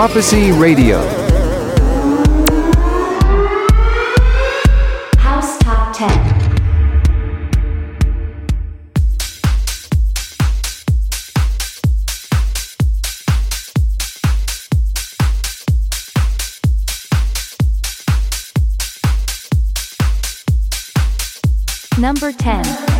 Prophecy Radio. House Top 10. Number 10.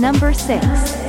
Number 6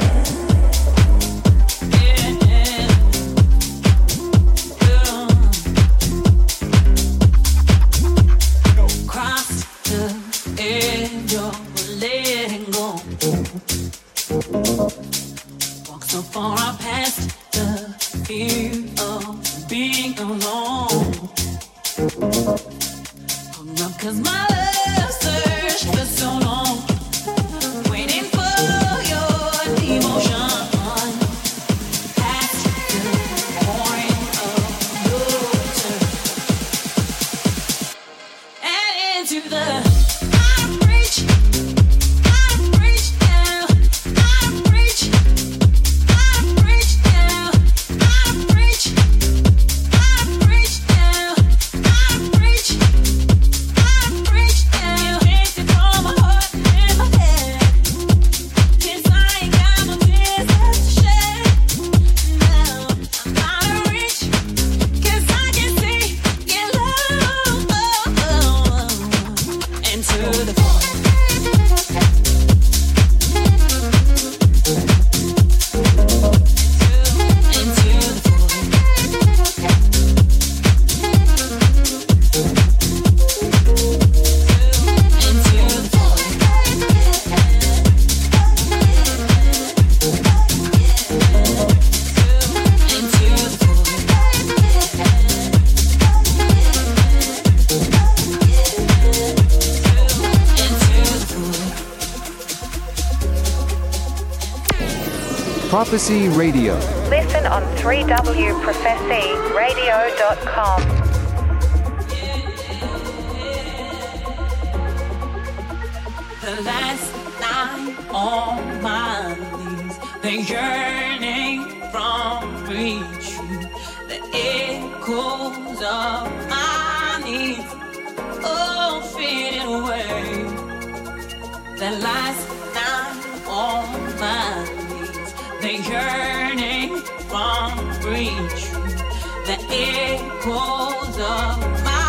Prophecy Radio. Listen on 3wprophecyradio.com. The last night on my knees, the yearning from reaching, the echoes of my needs, all oh, faded away. The last night on my knees the yearning from reach, the echoes of my.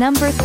Number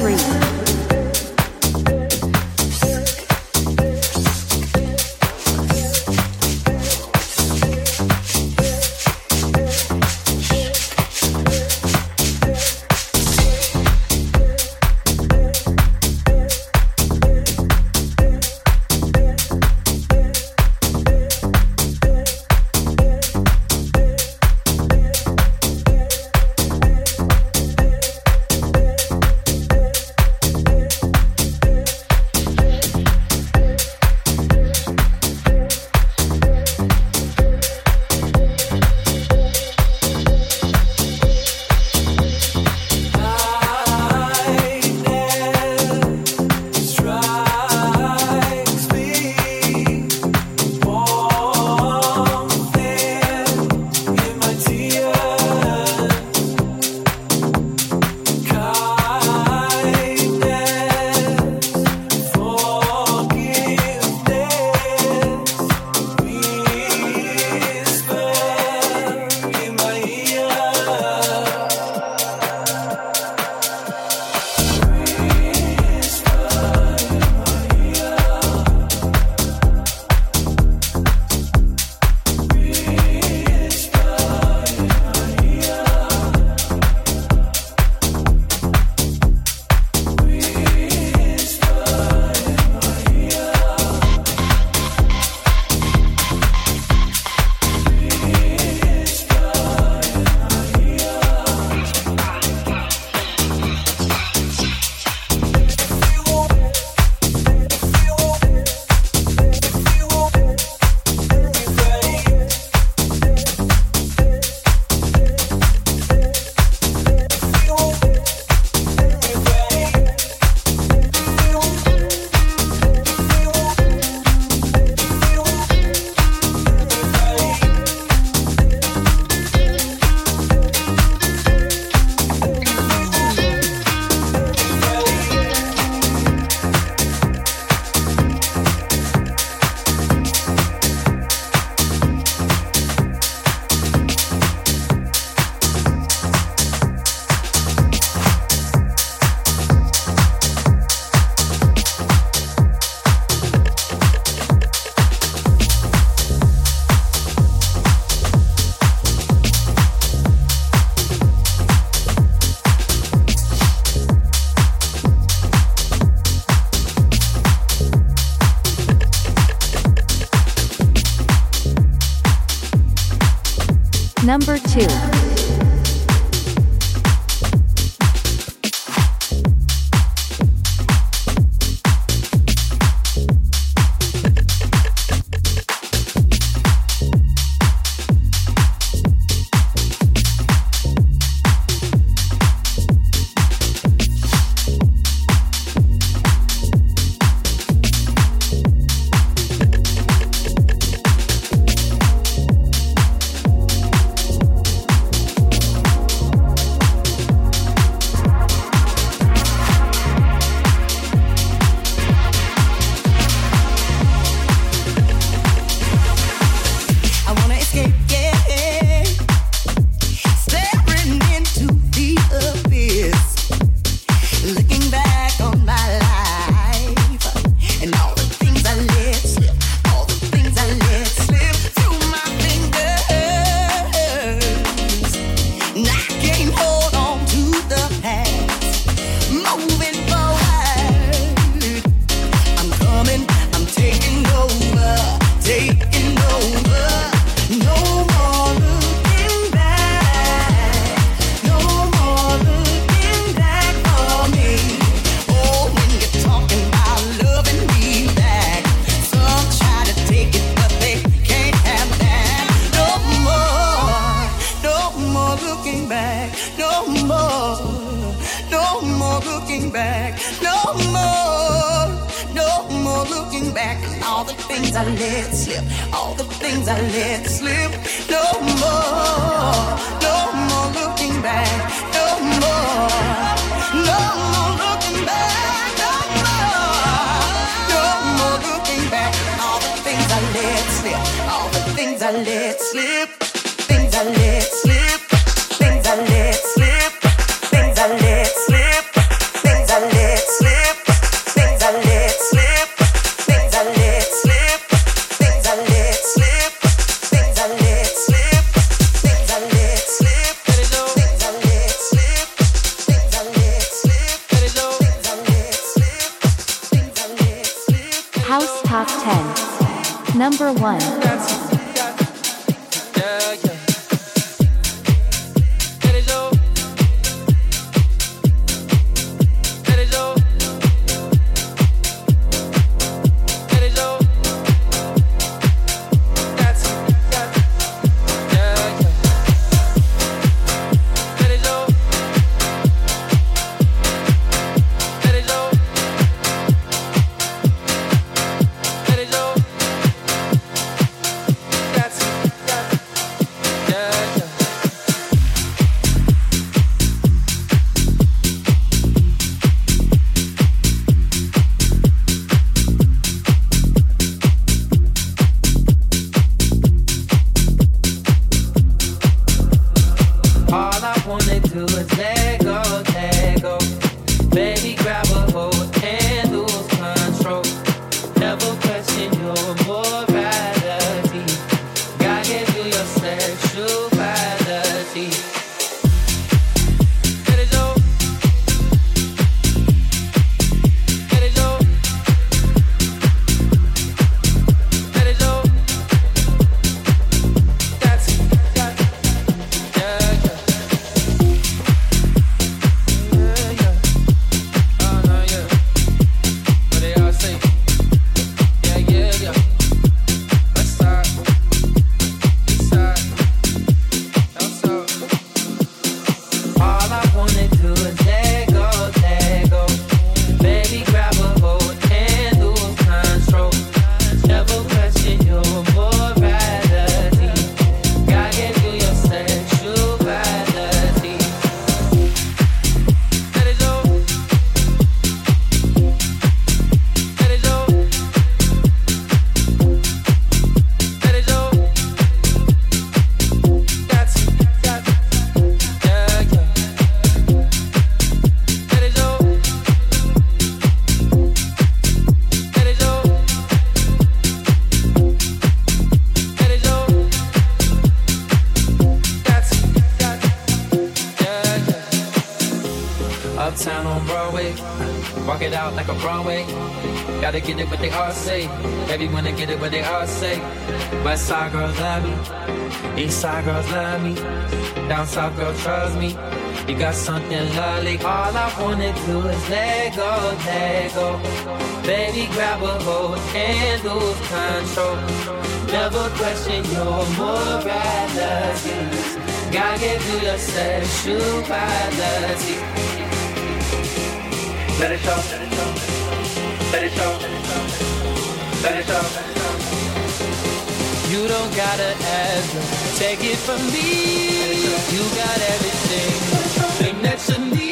Broadway. Gotta get it what they all say. Everyone to get it what they all say. West side girls love me. East side girls love me. Down south girls trust me. You got something lovely. All I wanna do is let go, let go. Baby, grab a hold and lose control. Never question your morality. Gotta give you your sexuality. Let it show. Let it show. Let it show. You don't gotta ask, take it from me. You got everything, thing that you need.